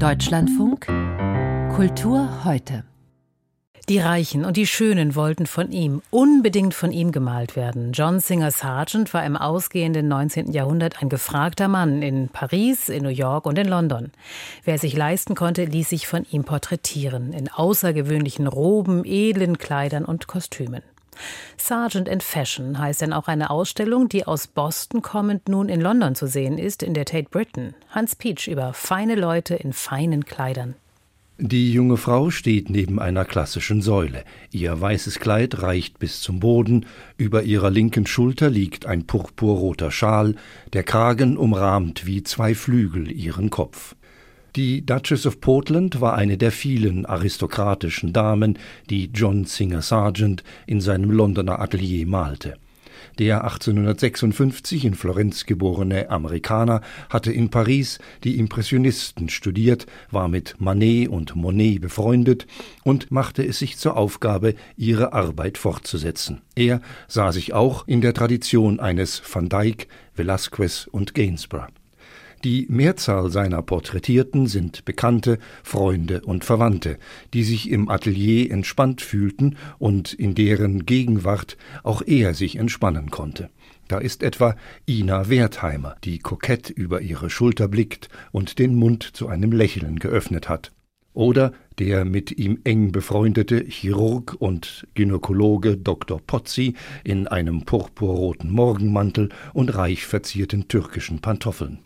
Deutschlandfunk Kultur heute. Die Reichen und die Schönen wollten von ihm, unbedingt von ihm gemalt werden. John Singer Sargent war im ausgehenden 19. Jahrhundert ein gefragter Mann in Paris, in New York und in London. Wer sich leisten konnte, ließ sich von ihm porträtieren, in außergewöhnlichen Roben, edlen Kleidern und Kostümen. Sargent in Fashion heißt dann auch eine Ausstellung, die aus Boston kommend nun in London zu sehen ist, in der Tate Britain. Hans Peach über feine Leute in feinen Kleidern. Die junge Frau steht neben einer klassischen Säule. Ihr weißes Kleid reicht bis zum Boden, über ihrer linken Schulter liegt ein purpurroter Schal, der Kragen umrahmt wie zwei Flügel ihren Kopf. Die Duchess of Portland war eine der vielen aristokratischen Damen, die John Singer Sargent in seinem Londoner Atelier malte. Der 1856 in Florenz geborene Amerikaner hatte in Paris die Impressionisten studiert, war mit Manet und Monet befreundet und machte es sich zur Aufgabe, ihre Arbeit fortzusetzen. Er sah sich auch in der Tradition eines Van Dyck, Velázquez und Gainsborough. Die Mehrzahl seiner Porträtierten sind Bekannte, Freunde und Verwandte, die sich im Atelier entspannt fühlten und in deren Gegenwart auch er sich entspannen konnte. Da ist etwa Ina Wertheimer, die kokett über ihre Schulter blickt und den Mund zu einem Lächeln geöffnet hat. Oder der mit ihm eng befreundete Chirurg und Gynäkologe Dr. Pozzi in einem purpurroten Morgenmantel und reich verzierten türkischen Pantoffeln.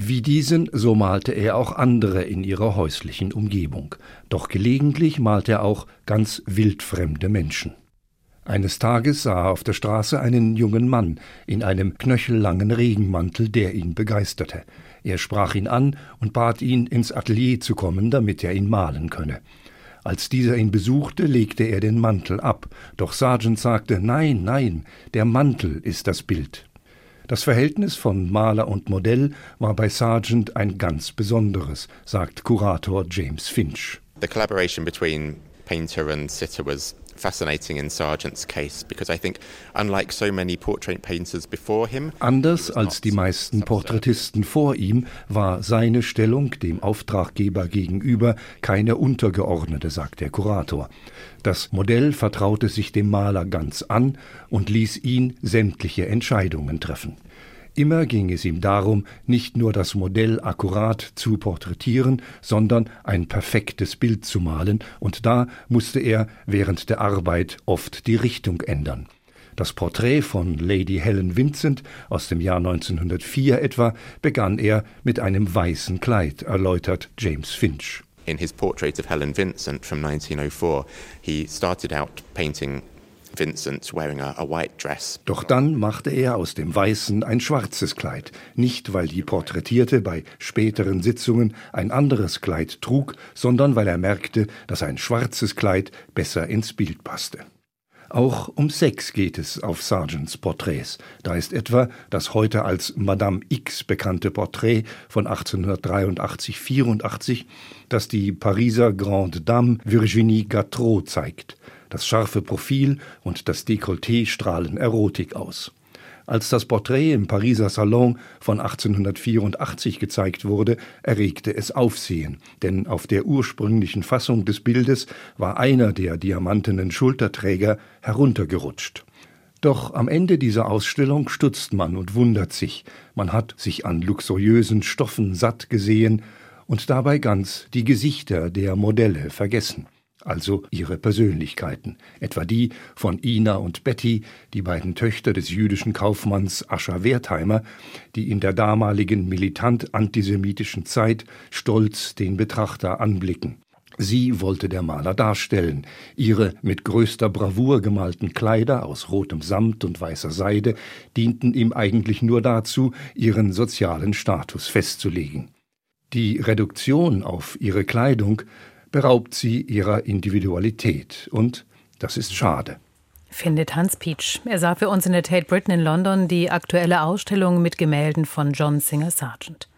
Wie diesen, so malte er auch andere in ihrer häuslichen Umgebung, doch gelegentlich malte er auch ganz wildfremde Menschen. Eines Tages sah er auf der Straße einen jungen Mann in einem knöchellangen Regenmantel, der ihn begeisterte. Er sprach ihn an und bat ihn, ins Atelier zu kommen, damit er ihn malen könne. Als dieser ihn besuchte, legte er den Mantel ab, doch Sargent sagte Nein, nein, der Mantel ist das Bild. Das Verhältnis von Maler und Modell war bei Sargent ein ganz besonderes, sagt Kurator James Finch. The collaboration between painter and sitter was fascinating in Sargent's case because I think unlike so many portrait painters before him anders als die meisten Porträtisten vor ihm war seine Stellung dem Auftraggeber gegenüber keine untergeordnete sagt der Kurator. Das Modell vertraute sich dem Maler ganz an und ließ ihn sämtliche Entscheidungen treffen Immer ging es ihm darum, nicht nur das Modell akkurat zu porträtieren, sondern ein perfektes Bild zu malen, und da musste er während der Arbeit oft die Richtung ändern. Das Porträt von Lady Helen Vincent aus dem Jahr 1904 etwa begann er mit einem weißen Kleid, erläutert James Finch. In his portrait of Helen Vincent from 1904, he started out painting Vincent wearing a, a white dress. Doch dann machte er aus dem Weißen ein schwarzes Kleid, nicht weil die Porträtierte bei späteren Sitzungen ein anderes Kleid trug, sondern weil er merkte, dass ein schwarzes Kleid besser ins Bild passte. Auch um Sex geht es auf Sargents Porträts. Da ist etwa das heute als Madame X bekannte Porträt von 1883-84, das die Pariser Grande Dame Virginie Gattreau zeigt. Das scharfe Profil und das Dekolleté strahlen Erotik aus. Als das Porträt im Pariser Salon von 1884 gezeigt wurde, erregte es Aufsehen, denn auf der ursprünglichen Fassung des Bildes war einer der diamantenen Schulterträger heruntergerutscht. Doch am Ende dieser Ausstellung stutzt man und wundert sich, man hat sich an luxuriösen Stoffen satt gesehen und dabei ganz die Gesichter der Modelle vergessen also ihre Persönlichkeiten, etwa die von Ina und Betty, die beiden Töchter des jüdischen Kaufmanns Ascher Wertheimer, die in der damaligen militant antisemitischen Zeit stolz den Betrachter anblicken. Sie wollte der Maler darstellen. Ihre mit größter Bravour gemalten Kleider aus rotem Samt und weißer Seide dienten ihm eigentlich nur dazu, ihren sozialen Status festzulegen. Die Reduktion auf ihre Kleidung beraubt sie ihrer Individualität. Und das ist schade. Findet Hans Peach. Er sah für uns in der Tate Britain in London die aktuelle Ausstellung mit Gemälden von John Singer Sargent.